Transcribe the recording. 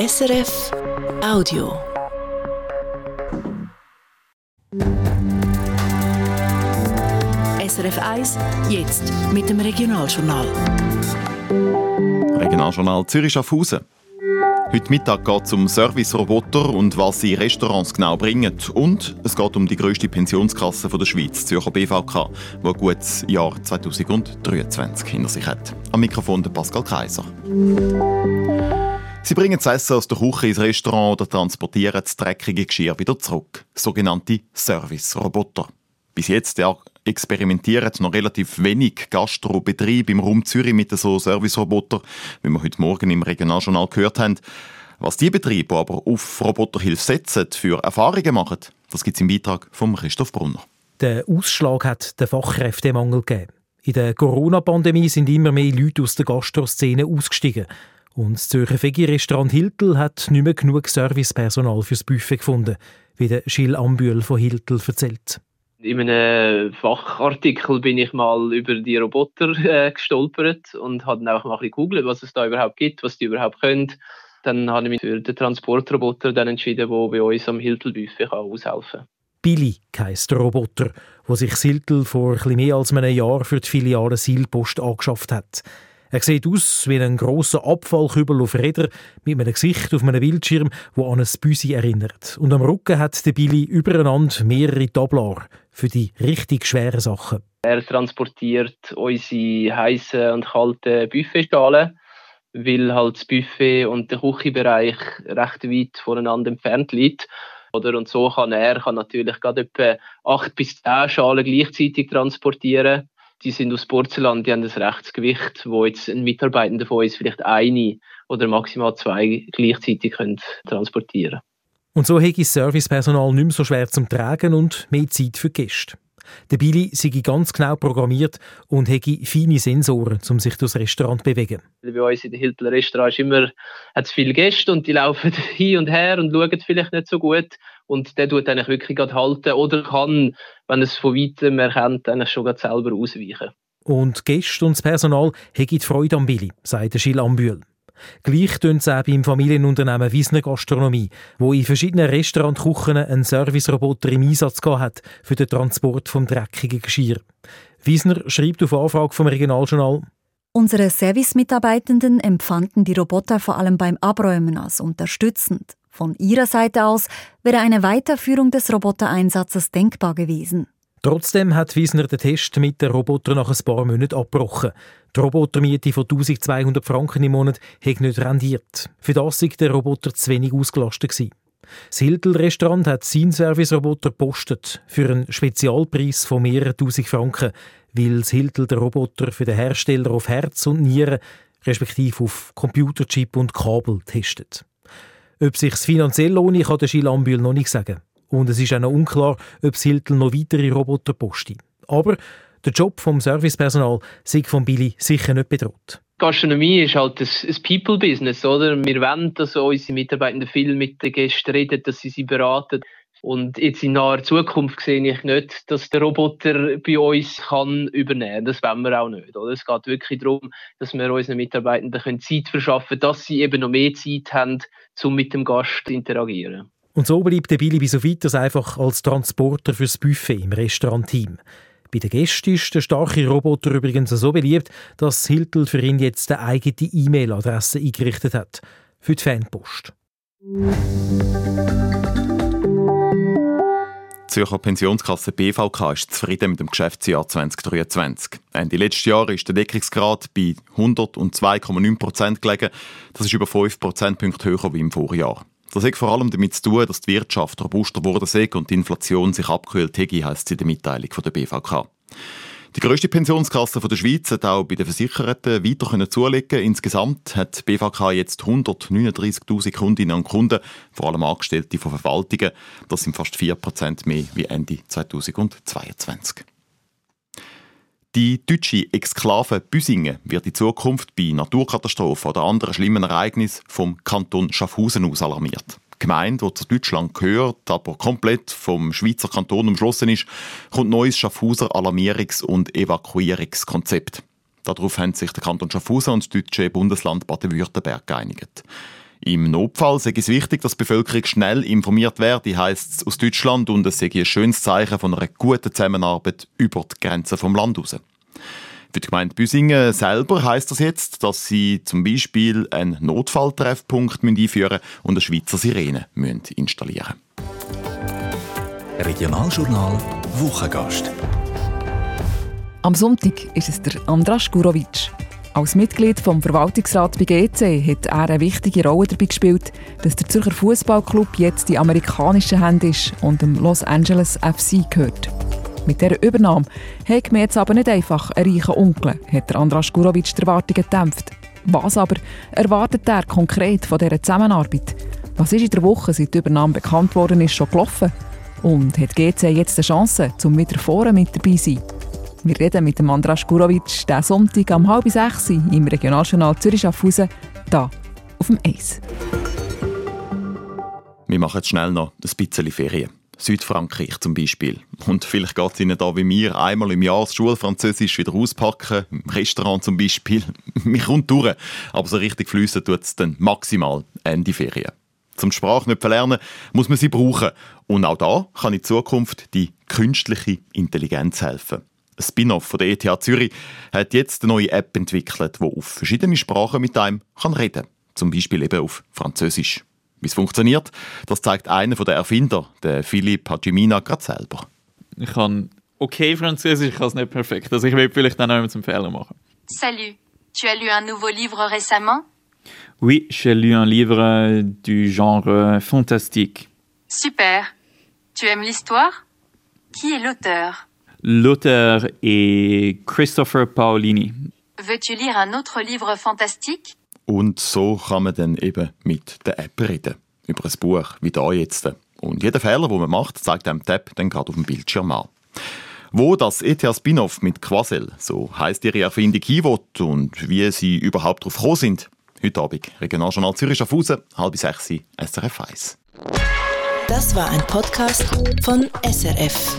SRF Audio. SRF 1, jetzt mit dem Regionaljournal. Regionaljournal Zürich Schaffhausen. Heute Mittag geht es um Service-Roboter und was sie Restaurants genau bringen. Und es geht um die grösste Pensionskasse der Schweiz, Zürcher BVK, die ein gutes Jahr 2023 hinter sich hat. Am Mikrofon der Pascal Kaiser. Sie bringen das Essen aus der Küche ins Restaurant oder transportieren das dreckige Geschirr wieder zurück. Sogenannte Service-Roboter. Bis jetzt ja, experimentieren noch relativ wenig Gastrobetriebe im Raum Zürich mit so Service-Robotern, wie wir heute Morgen im Regionaljournal gehört haben. Was die Betriebe aber auf Roboterhilfe setzen, für Erfahrungen machen, das gibt es im Beitrag von Christoph Brunner. Der Ausschlag hat den Fachkräftemangel gegeben. In der Corona-Pandemie sind immer mehr Leute aus der Gastroszene ausgestiegen. Und das Zürcher Vegi-Restaurant Hiltel hat nicht mehr genug Servicepersonal fürs Buffet gefunden, wie der Gilles Ambühl von Hiltel erzählt. In einem Fachartikel bin ich mal über die Roboter äh, gestolpert und habe dann auch mal ein bisschen gegoogelt, was es da überhaupt gibt, was die überhaupt können. Dann habe ich mich für den Transportroboter dann entschieden, der bei uns am Hiltel-Buffet aushelfen kann. Billy heisst der Roboter, der sich Siltel vor etwas mehr als einem Jahr für die Filiale Silpost angeschafft hat. Er sieht aus wie ein grosser Abfallkübel auf Rädern mit einem Gesicht auf einem Bildschirm, wo an ein Büsi erinnert. Und am Rücken hat der Billy übereinander mehrere Tablar für die richtig schweren Sachen. Er transportiert unsere heißen und kalten Buffetschalen, weil halt das Buffet und der Küchenbereich recht weit voneinander entfernt liegt. Oder? Und so kann er kann natürlich gerade etwa acht bis zehn Schalen gleichzeitig transportieren die sind aus Porzellan, die haben das Rechtsgewicht, wo jetzt ein Mitarbeitender von uns vielleicht eine oder maximal zwei gleichzeitig können transportieren Und so hätte Servicepersonal nicht mehr so schwer zum Tragen und mehr Zeit für Gäste. Der Billy sei ganz genau programmiert und hätte feine Sensoren, um sich durchs Restaurant zu bewegen. Bei uns in den Hiltler Restaurant ist immer, hat es viele Gäste und die laufen hin und her und schauen vielleicht nicht so gut. Und der tut eigentlich wirklich gerade halten oder kann, wenn es von weitem erkennt, eigentlich schon selber ausweichen. Und Gäste und das Personal haben Freude am Billy, sagt Gilles Ambühl. Gleich tun es auch beim Familienunternehmen Wiesner Gastronomie, wo in verschiedenen Restaurantküchen einen Serviceroboter im Einsatz hat für den Transport vom dreckigen Geschirr. Wiesner schreibt auf Anfrage vom Regionaljournal, Unsere Servicemitarbeitenden empfanden die Roboter vor allem beim Abräumen als unterstützend. Von ihrer Seite aus wäre eine Weiterführung des Robotereinsatzes denkbar gewesen. Trotzdem hat Wiesner den Test mit den Robotern nach ein paar Monaten abgebrochen. Die Robotermiete von 1200 Franken im Monat hat nicht rendiert. Für das war der Roboter zu wenig ausgelastet. Gewesen. Das Hiltel-Restaurant hat seinen Service-Roboter gepostet für einen Spezialpreis von mehreren tausend Franken, weil das Hiltel den Roboter für den Hersteller auf Herz und Nieren, respektive auf Computerchip und Kabel testet. Ob sich finanziell lohnt, kann der Gilles noch nicht sagen. Und es ist auch noch unklar, ob das Hiltel noch weitere Roboter postet. Aber der Job vom Servicepersonal sei von Billy sicher nicht bedroht. Gastronomie ist halt ein, ein People-Business, oder? Wir wollen, dass unsere Mitarbeiter viel mit den Gästen reden, dass sie sie beraten. Und jetzt in naher Zukunft sehe ich nicht, dass der Roboter bei uns kann übernehmen. Das wollen wir auch nicht. Oder? Es geht wirklich darum, dass wir unseren Mitarbeitenden Zeit verschaffen können, dass sie eben noch mehr Zeit haben, um mit dem Gast zu interagieren. Und so bleibt der Billy bis auf weiteres einfach als Transporter fürs Buffet im Restaurantteam. Bei den Gästen ist der starke Roboter übrigens so beliebt, dass Hiltel für ihn jetzt eine eigene E-Mail-Adresse eingerichtet hat. Für die Fanpost. Die Zürcher Pensionskasse BVK ist zufrieden mit dem Geschäftsjahr 2023. Ende letztes Jahr ist der Deckungsgrad bei 102,9 Prozent gelegen. Das ist über 5 Prozentpunkte höher wie im Vorjahr. Das hat vor allem damit zu tun, dass die Wirtschaft robuster ist und die Inflation sich abgekühlt hat, heisst es in der Mitteilung der BVK. Die grösste Pensionskasse der Schweiz hat auch bei den Versicherten weiter zulegen. Insgesamt hat die BVK jetzt 139.000 Kundinnen und Kunden, vor allem Angestellte von Verwaltungen. Das sind fast 4% mehr wie Ende 2022. Die deutsche Exklave Büsingen wird in Zukunft bei Naturkatastrophen oder anderen schlimmen Ereignissen vom Kanton Schaffhausen aus alarmiert. Die Gemeinde, die zu Deutschland gehört, aber komplett vom Schweizer Kanton umschlossen ist, kommt neues Schaffhauser Alarmierungs- und Evakuierungskonzept. Darauf haben sich der Kanton Schaffhausen und das deutsche Bundesland Baden-Württemberg geeinigt. Im Notfall sei es wichtig, dass die Bevölkerung schnell informiert werde, heisst es aus Deutschland, und es sei ein schönes Zeichen von einer guten Zusammenarbeit über die Grenzen vom Land heraus. Für die Gemeinde Büsingen selber heisst das jetzt, dass sie zum Beispiel einen Notfalltreffpunkt einführen und eine Schweizer Sirene installieren müssen. Regionaljournal Wochengast. Am Sonntag ist es der Andras Gurovic. Als Mitglied vom Verwaltungsrat bei GC hat er eine wichtige Rolle dabei gespielt, dass der Zürcher Fußballclub jetzt die amerikanischen Hände ist und dem Los Angeles FC gehört. Mit dieser Übernahme hat mir jetzt aber nicht einfach einen reichen Onkel, hat Andras Gurovic die Erwartungen gedämpft. Was aber erwartet er konkret von dieser Zusammenarbeit? Was ist in der Woche, seit die Übernahme bekannt worden ist, schon gelaufen? Und hat GC jetzt eine Chance, um wieder vorne mit dabei zu sein? Wir reden mit dem Andras Gurovic diesen Sonntag um halb sechs im Regionaljournal Zürich-Schaffhausen, hier auf dem Eis. Wir machen jetzt schnell noch ein bisschen Ferien. Südfrankreich zum Beispiel. Und vielleicht geht es Ihnen da wie mir einmal im Jahr das Schulfranzösisch wieder auspacken, im Restaurant zum Beispiel. Mich kommt durch, aber so richtig fließen tut es dann maximal Ende Ferien. Zum Sprachnöpfe lernen muss man sie brauchen. Und auch da kann in Zukunft die künstliche Intelligenz helfen. Spin-off von der ETH Zürich hat jetzt eine neue App entwickelt, die auf verschiedene Sprachen mit einem kann reden kann. Zum Beispiel eben auf Französisch. Wie es funktioniert, das zeigt einer der Erfinder, der Philipp Hajimina, gerade selber. Ich kann okay Französisch, ich kann es nicht perfekt. Also ich will vielleicht dann auch zum Fehler machen. Salut, tu as lu un nouveau livre récemment? Oui, j'ai lu un livre du genre fantastique. Super. Tu aimes l'histoire? Qui est l'auteur? L'auteur est Christopher Paolini. Veux-tu lire un autre livre fantastique? Und so kann man dann eben mit der App reden. Über ein Buch, wie da jetzt. Und jeder Fehler, den man macht, zeigt einem die App dann gerade auf dem Bildschirm an. Wo das ETH Spin-off mit Quasel, so heisst ihre Erfindung, hinwollt und wie sie überhaupt darauf gekommen sind. Heute Abend, Regionaljournal Zürich auf Hause, halb sechs, SRF 1. Das war ein Podcast von SRF.